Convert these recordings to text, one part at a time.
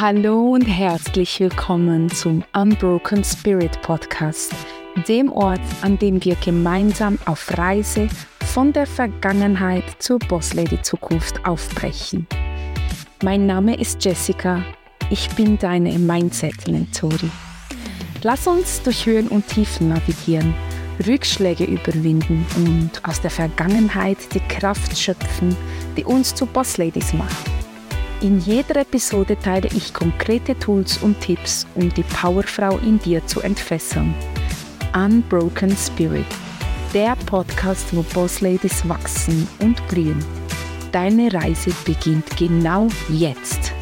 Hallo und herzlich willkommen zum Unbroken Spirit Podcast, dem Ort, an dem wir gemeinsam auf Reise von der Vergangenheit zur Bosslady Zukunft aufbrechen. Mein Name ist Jessica, ich bin deine Mindset-Mentorin. Lass uns durch Höhen und Tiefen navigieren, Rückschläge überwinden und aus der Vergangenheit die Kraft schöpfen, die uns zu Bossladies macht. In jeder Episode teile ich konkrete Tools und Tipps, um die Powerfrau in dir zu entfesseln. Unbroken Spirit, der Podcast, wo Bossladies wachsen und blühen. Deine Reise beginnt genau jetzt.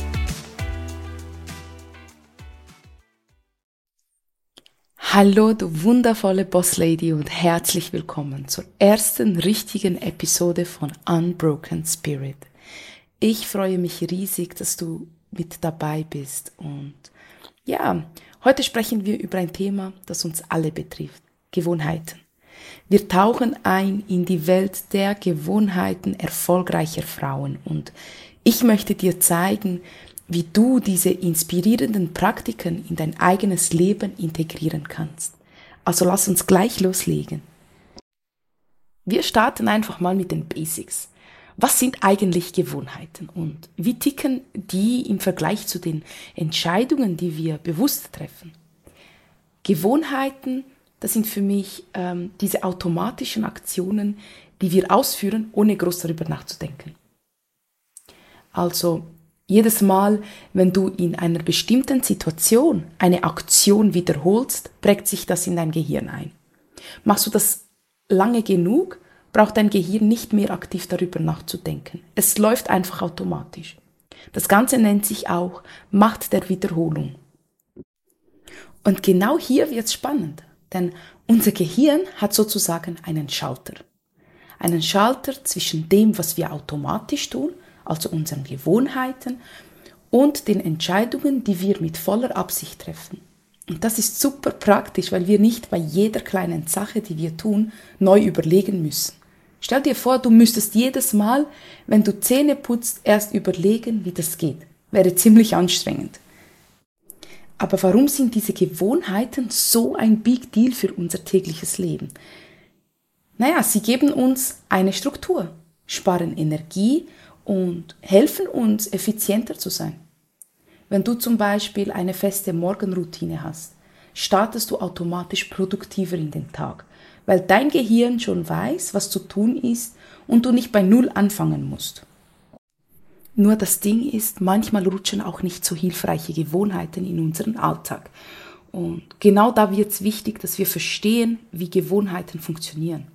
Hallo, du wundervolle Bosslady und herzlich willkommen zur ersten richtigen Episode von Unbroken Spirit. Ich freue mich riesig, dass du mit dabei bist. Und ja, heute sprechen wir über ein Thema, das uns alle betrifft. Gewohnheiten. Wir tauchen ein in die Welt der Gewohnheiten erfolgreicher Frauen und ich möchte dir zeigen, wie du diese inspirierenden Praktiken in dein eigenes Leben integrieren kannst. Also lass uns gleich loslegen. Wir starten einfach mal mit den Basics was sind eigentlich Gewohnheiten und wie ticken die im Vergleich zu den Entscheidungen, die wir bewusst treffen? Gewohnheiten, das sind für mich ähm, diese automatischen Aktionen, die wir ausführen, ohne groß darüber nachzudenken. Also jedes Mal, wenn du in einer bestimmten Situation eine Aktion wiederholst, prägt sich das in dein Gehirn ein. Machst du das lange genug, braucht dein Gehirn nicht mehr aktiv darüber nachzudenken. Es läuft einfach automatisch. Das Ganze nennt sich auch Macht der Wiederholung. Und genau hier wird's spannend, denn unser Gehirn hat sozusagen einen Schalter. Einen Schalter zwischen dem, was wir automatisch tun, also unseren Gewohnheiten, und den Entscheidungen, die wir mit voller Absicht treffen. Und das ist super praktisch, weil wir nicht bei jeder kleinen Sache, die wir tun, neu überlegen müssen. Stell dir vor, du müsstest jedes Mal, wenn du Zähne putzt, erst überlegen, wie das geht. Wäre ziemlich anstrengend. Aber warum sind diese Gewohnheiten so ein Big Deal für unser tägliches Leben? Naja, sie geben uns eine Struktur, sparen Energie und helfen uns, effizienter zu sein. Wenn du zum Beispiel eine feste Morgenroutine hast, startest du automatisch produktiver in den Tag weil dein Gehirn schon weiß, was zu tun ist und du nicht bei Null anfangen musst. Nur das Ding ist, manchmal rutschen auch nicht so hilfreiche Gewohnheiten in unseren Alltag. Und genau da wird es wichtig, dass wir verstehen, wie Gewohnheiten funktionieren.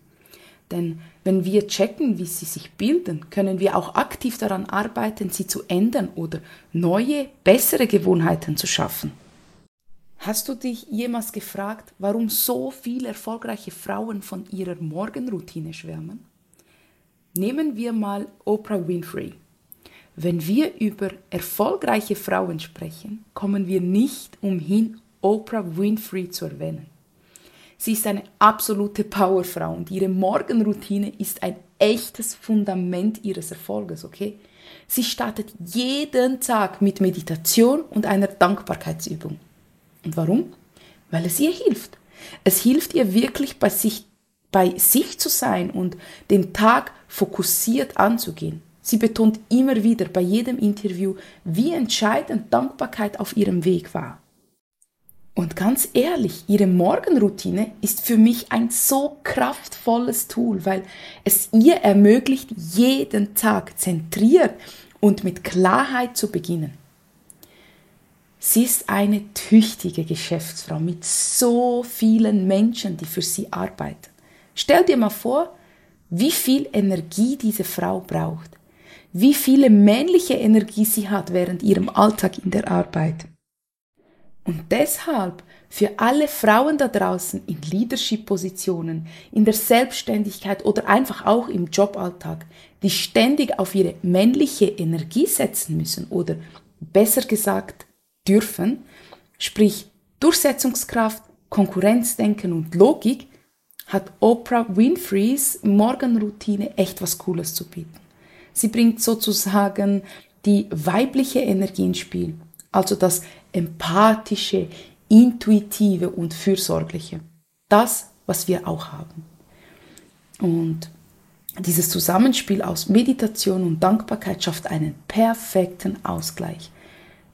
Denn wenn wir checken, wie sie sich bilden, können wir auch aktiv daran arbeiten, sie zu ändern oder neue, bessere Gewohnheiten zu schaffen. Hast du dich jemals gefragt, warum so viele erfolgreiche Frauen von ihrer Morgenroutine schwärmen? Nehmen wir mal Oprah Winfrey. Wenn wir über erfolgreiche Frauen sprechen, kommen wir nicht umhin, Oprah Winfrey zu erwähnen. Sie ist eine absolute Powerfrau und ihre Morgenroutine ist ein echtes Fundament ihres Erfolges, okay? Sie startet jeden Tag mit Meditation und einer Dankbarkeitsübung. Und warum? Weil es ihr hilft. Es hilft ihr wirklich bei sich, bei sich zu sein und den Tag fokussiert anzugehen. Sie betont immer wieder bei jedem Interview, wie entscheidend Dankbarkeit auf ihrem Weg war. Und ganz ehrlich, ihre Morgenroutine ist für mich ein so kraftvolles Tool, weil es ihr ermöglicht, jeden Tag zentriert und mit Klarheit zu beginnen. Sie ist eine tüchtige Geschäftsfrau mit so vielen Menschen, die für sie arbeiten. Stell dir mal vor, wie viel Energie diese Frau braucht, wie viele männliche Energie sie hat während ihrem Alltag in der Arbeit. Und deshalb für alle Frauen da draußen in Leadership-Positionen, in der Selbstständigkeit oder einfach auch im Joballtag, die ständig auf ihre männliche Energie setzen müssen oder besser gesagt dürfen, sprich Durchsetzungskraft, Konkurrenzdenken und Logik, hat Oprah Winfreys Morgenroutine echt was Cooles zu bieten. Sie bringt sozusagen die weibliche Energie ins Spiel. also das empathische, intuitive und fürsorgliche. Das, was wir auch haben. Und dieses Zusammenspiel aus Meditation und Dankbarkeit schafft einen perfekten Ausgleich.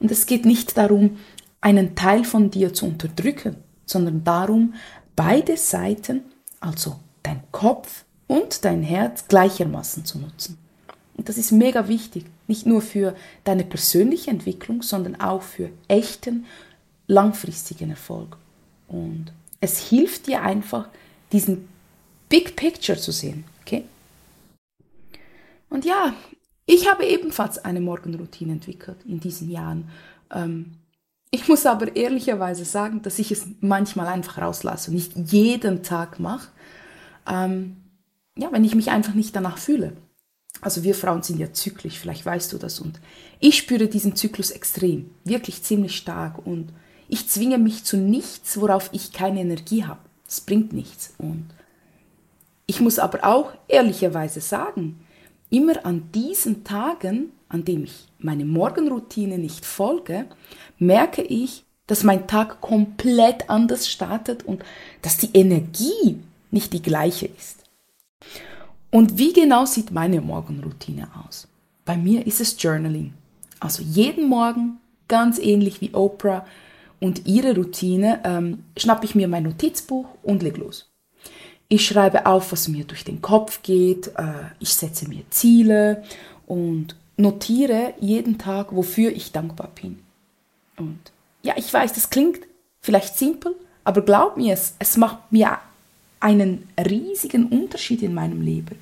Und es geht nicht darum, einen Teil von dir zu unterdrücken, sondern darum, beide Seiten, also dein Kopf und dein Herz, gleichermaßen zu nutzen. Und das ist mega wichtig, nicht nur für deine persönliche Entwicklung, sondern auch für echten, langfristigen Erfolg. Und es hilft dir einfach, diesen Big Picture zu sehen. Okay? Und ja, ich habe ebenfalls eine Morgenroutine entwickelt in diesen Jahren. Ähm, ich muss aber ehrlicherweise sagen, dass ich es manchmal einfach rauslasse und nicht jeden Tag mache. Ähm, ja, wenn ich mich einfach nicht danach fühle. Also wir Frauen sind ja zyklisch, vielleicht weißt du das. Und ich spüre diesen Zyklus extrem, wirklich ziemlich stark. Und ich zwinge mich zu nichts, worauf ich keine Energie habe. Das bringt nichts. Und ich muss aber auch ehrlicherweise sagen, immer an diesen Tagen, an denen ich meine Morgenroutine nicht folge, merke ich, dass mein Tag komplett anders startet und dass die Energie nicht die gleiche ist. Und wie genau sieht meine Morgenroutine aus? Bei mir ist es Journaling. Also jeden Morgen, ganz ähnlich wie Oprah und ihre Routine, ähm, schnappe ich mir mein Notizbuch und leg los. Ich schreibe auf, was mir durch den Kopf geht, äh, ich setze mir Ziele und notiere jeden Tag, wofür ich dankbar bin. Und ja, ich weiß, das klingt vielleicht simpel, aber glaub mir, es, es macht mir einen riesigen Unterschied in meinem Leben.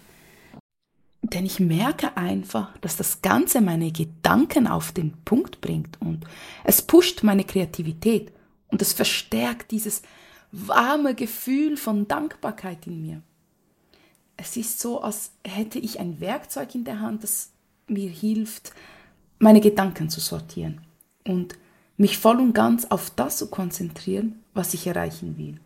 Denn ich merke einfach, dass das Ganze meine Gedanken auf den Punkt bringt und es pusht meine Kreativität und es verstärkt dieses warme Gefühl von Dankbarkeit in mir. Es ist so, als hätte ich ein Werkzeug in der Hand, das mir hilft, meine Gedanken zu sortieren und mich voll und ganz auf das zu konzentrieren, was ich erreichen will.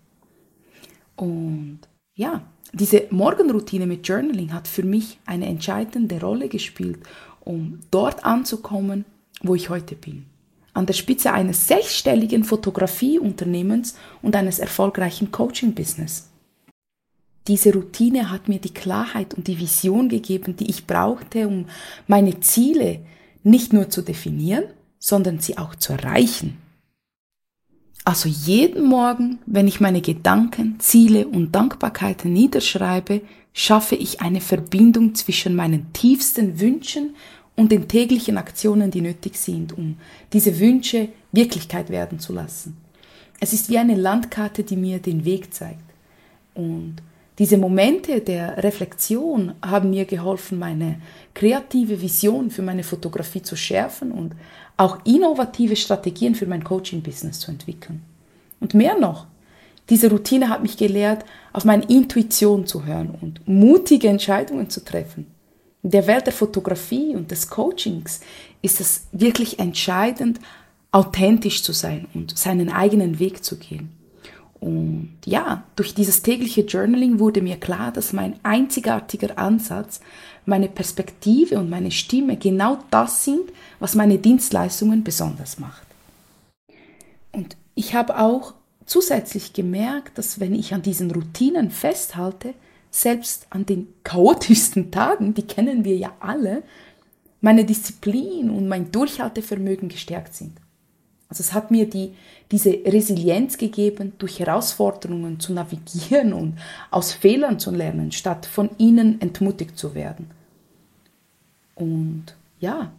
Und ja, diese Morgenroutine mit Journaling hat für mich eine entscheidende Rolle gespielt, um dort anzukommen, wo ich heute bin an der Spitze eines sechsstelligen Fotografieunternehmens und eines erfolgreichen Coaching-Business. Diese Routine hat mir die Klarheit und die Vision gegeben, die ich brauchte, um meine Ziele nicht nur zu definieren, sondern sie auch zu erreichen. Also jeden Morgen, wenn ich meine Gedanken, Ziele und Dankbarkeiten niederschreibe, schaffe ich eine Verbindung zwischen meinen tiefsten Wünschen und den täglichen Aktionen, die nötig sind, um diese Wünsche Wirklichkeit werden zu lassen. Es ist wie eine Landkarte, die mir den Weg zeigt. Und diese Momente der Reflexion haben mir geholfen, meine kreative Vision für meine Fotografie zu schärfen und auch innovative Strategien für mein Coaching-Business zu entwickeln. Und mehr noch, diese Routine hat mich gelehrt, auf meine Intuition zu hören und mutige Entscheidungen zu treffen. In der Welt der Fotografie und des Coachings ist es wirklich entscheidend, authentisch zu sein und seinen eigenen Weg zu gehen. Und ja, durch dieses tägliche Journaling wurde mir klar, dass mein einzigartiger Ansatz, meine Perspektive und meine Stimme genau das sind, was meine Dienstleistungen besonders macht. Und ich habe auch zusätzlich gemerkt, dass wenn ich an diesen Routinen festhalte, selbst an den chaotischsten Tagen, die kennen wir ja alle, meine Disziplin und mein Durchhaltevermögen gestärkt sind. Also es hat mir die, diese Resilienz gegeben, durch Herausforderungen zu navigieren und aus Fehlern zu lernen, statt von ihnen entmutigt zu werden. Und ja,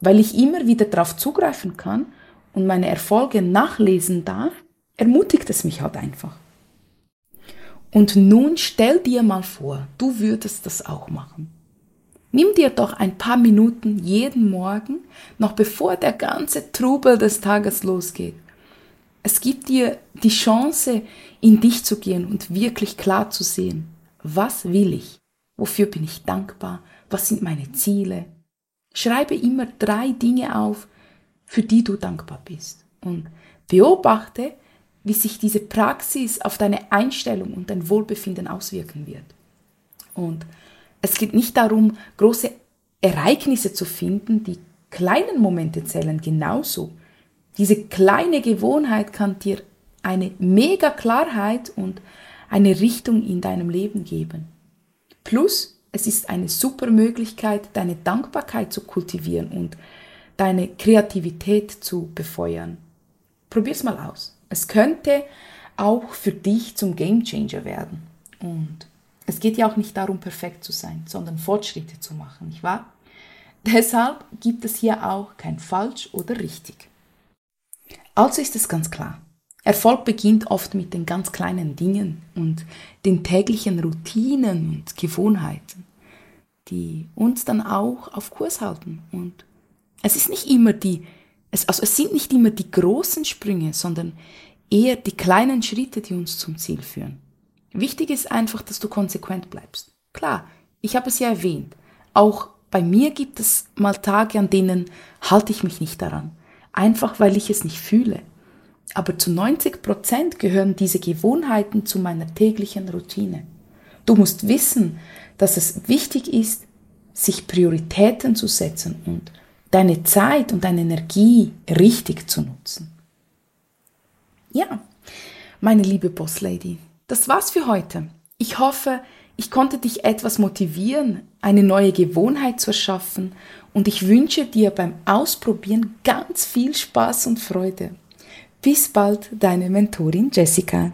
weil ich immer wieder darauf zugreifen kann und meine Erfolge nachlesen darf, ermutigt es mich halt einfach. Und nun stell dir mal vor, du würdest das auch machen. Nimm dir doch ein paar Minuten jeden Morgen, noch bevor der ganze Trubel des Tages losgeht. Es gibt dir die Chance, in dich zu gehen und wirklich klar zu sehen, was will ich? Wofür bin ich dankbar? Was sind meine Ziele? Schreibe immer drei Dinge auf, für die du dankbar bist. Und beobachte, wie sich diese Praxis auf deine Einstellung und dein Wohlbefinden auswirken wird. Und es geht nicht darum, große Ereignisse zu finden, die kleinen Momente zählen genauso Diese kleine Gewohnheit kann dir eine mega Klarheit und eine Richtung in deinem Leben geben. Plus, es ist eine super Möglichkeit, deine Dankbarkeit zu kultivieren und deine Kreativität zu befeuern. Probier's mal aus. Es könnte auch für dich zum Gamechanger werden. Und es geht ja auch nicht darum, perfekt zu sein, sondern Fortschritte zu machen, nicht wahr? Deshalb gibt es hier auch kein falsch oder richtig. Also ist es ganz klar. Erfolg beginnt oft mit den ganz kleinen Dingen und den täglichen Routinen und Gewohnheiten, die uns dann auch auf Kurs halten. Und es ist nicht immer die, es, also es sind nicht immer die großen Sprünge, sondern eher die kleinen Schritte, die uns zum Ziel führen. Wichtig ist einfach, dass du konsequent bleibst. Klar, ich habe es ja erwähnt. Auch bei mir gibt es mal Tage, an denen halte ich mich nicht daran. Einfach weil ich es nicht fühle. Aber zu 90 Prozent gehören diese Gewohnheiten zu meiner täglichen Routine. Du musst wissen, dass es wichtig ist, sich Prioritäten zu setzen und deine Zeit und deine Energie richtig zu nutzen. Ja, meine liebe Bosslady, das war's für heute. Ich hoffe, ich konnte dich etwas motivieren, eine neue Gewohnheit zu erschaffen und ich wünsche dir beim Ausprobieren ganz viel Spaß und Freude. Bis bald, deine Mentorin Jessica.